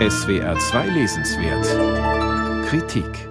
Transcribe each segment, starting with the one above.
SWR 2 Lesenswert Kritik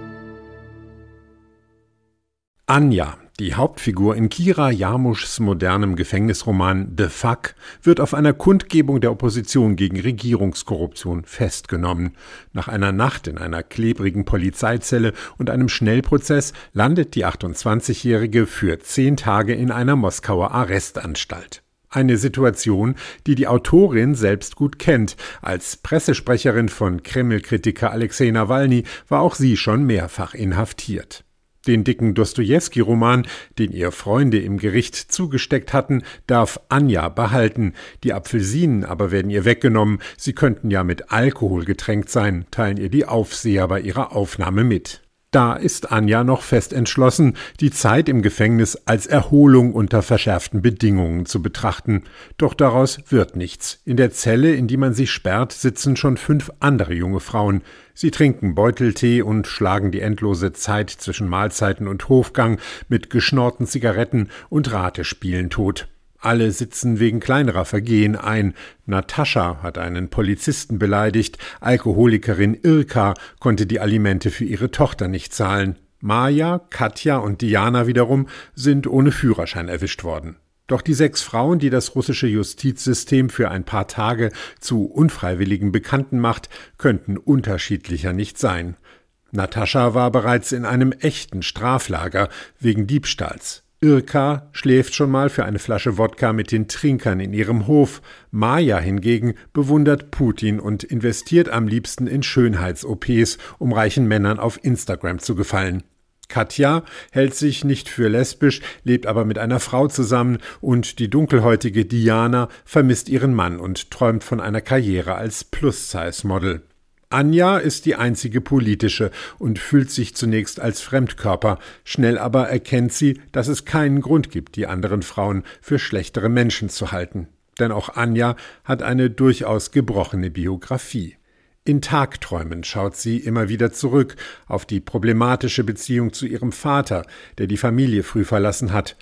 Anja, die Hauptfigur in Kira Jarmuschs modernem Gefängnisroman The Fuck, wird auf einer Kundgebung der Opposition gegen Regierungskorruption festgenommen. Nach einer Nacht in einer klebrigen Polizeizelle und einem Schnellprozess landet die 28-Jährige für zehn Tage in einer Moskauer Arrestanstalt. Eine Situation, die die Autorin selbst gut kennt. Als Pressesprecherin von Kreml-Kritiker Alexei Nawalny war auch sie schon mehrfach inhaftiert. Den dicken Dostojewski-Roman, den ihr Freunde im Gericht zugesteckt hatten, darf Anja behalten. Die Apfelsinen aber werden ihr weggenommen. Sie könnten ja mit Alkohol getränkt sein, teilen ihr die Aufseher bei ihrer Aufnahme mit. Da ist Anja noch fest entschlossen, die Zeit im Gefängnis als Erholung unter verschärften Bedingungen zu betrachten. Doch daraus wird nichts. In der Zelle, in die man sich sperrt, sitzen schon fünf andere junge Frauen. Sie trinken Beuteltee und schlagen die endlose Zeit zwischen Mahlzeiten und Hofgang mit geschnorrten Zigaretten und Ratespielen tot. Alle sitzen wegen kleinerer Vergehen ein. Natascha hat einen Polizisten beleidigt, Alkoholikerin Irka konnte die Alimente für ihre Tochter nicht zahlen. Maja, Katja und Diana wiederum sind ohne Führerschein erwischt worden. Doch die sechs Frauen, die das russische Justizsystem für ein paar Tage zu unfreiwilligen Bekannten macht, könnten unterschiedlicher nicht sein. Natascha war bereits in einem echten Straflager wegen Diebstahls. Irka schläft schon mal für eine Flasche Wodka mit den Trinkern in ihrem Hof. Maja hingegen bewundert Putin und investiert am liebsten in Schönheits-OPs, um reichen Männern auf Instagram zu gefallen. Katja hält sich nicht für lesbisch, lebt aber mit einer Frau zusammen und die dunkelhäutige Diana vermisst ihren Mann und träumt von einer Karriere als Plus-Size-Model. Anja ist die einzige politische und fühlt sich zunächst als Fremdkörper, schnell aber erkennt sie, dass es keinen Grund gibt, die anderen Frauen für schlechtere Menschen zu halten. Denn auch Anja hat eine durchaus gebrochene Biografie. In Tagträumen schaut sie immer wieder zurück auf die problematische Beziehung zu ihrem Vater, der die Familie früh verlassen hat,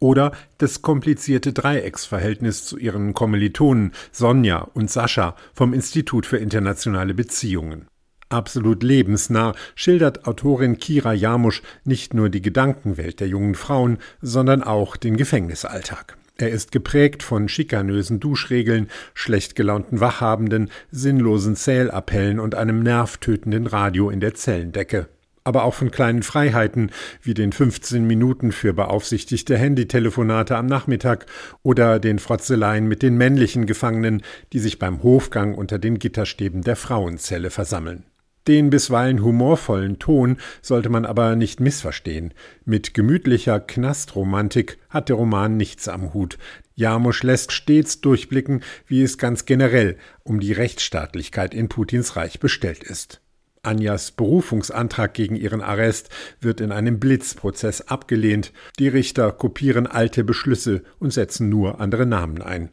oder das komplizierte Dreiecksverhältnis zu ihren Kommilitonen Sonja und Sascha vom Institut für internationale Beziehungen. Absolut lebensnah schildert Autorin Kira Jamusch nicht nur die Gedankenwelt der jungen Frauen, sondern auch den Gefängnisalltag. Er ist geprägt von schikanösen Duschregeln, schlecht gelaunten Wachhabenden, sinnlosen Zählappellen und einem nervtötenden Radio in der Zellendecke aber auch von kleinen Freiheiten wie den 15 Minuten für beaufsichtigte Handytelefonate am Nachmittag oder den Frotzeleien mit den männlichen Gefangenen, die sich beim Hofgang unter den Gitterstäben der Frauenzelle versammeln. Den bisweilen humorvollen Ton sollte man aber nicht missverstehen. Mit gemütlicher Knastrromantik hat der Roman nichts am Hut. Jarmusch lässt stets durchblicken, wie es ganz generell um die Rechtsstaatlichkeit in Putins Reich bestellt ist. Anjas Berufungsantrag gegen ihren Arrest wird in einem Blitzprozess abgelehnt. Die Richter kopieren alte Beschlüsse und setzen nur andere Namen ein.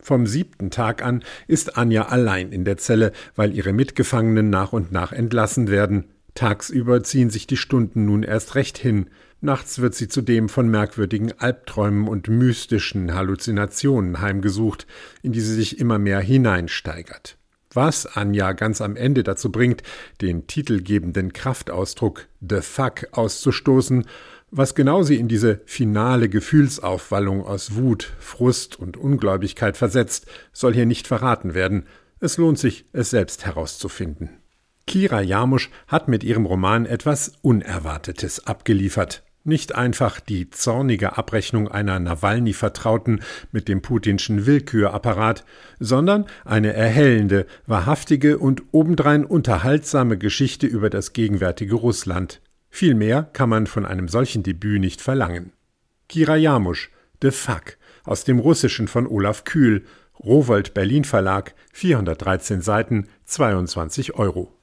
Vom siebten Tag an ist Anja allein in der Zelle, weil ihre Mitgefangenen nach und nach entlassen werden. Tagsüber ziehen sich die Stunden nun erst recht hin. Nachts wird sie zudem von merkwürdigen Albträumen und mystischen Halluzinationen heimgesucht, in die sie sich immer mehr hineinsteigert was Anja ganz am Ende dazu bringt, den titelgebenden Kraftausdruck The Fuck auszustoßen, was genau sie in diese finale Gefühlsaufwallung aus Wut, Frust und Ungläubigkeit versetzt, soll hier nicht verraten werden. Es lohnt sich, es selbst herauszufinden. Kira Jarmusch hat mit ihrem Roman etwas Unerwartetes abgeliefert. Nicht einfach die zornige Abrechnung einer Nawalny-Vertrauten mit dem putinschen Willkürapparat, sondern eine erhellende, wahrhaftige und obendrein unterhaltsame Geschichte über das gegenwärtige Russland. Viel mehr kann man von einem solchen Debüt nicht verlangen. Kira Jamusch, The Fuck, aus dem Russischen von Olaf Kühl, Rowold Berlin Verlag, 413 Seiten, 22 Euro.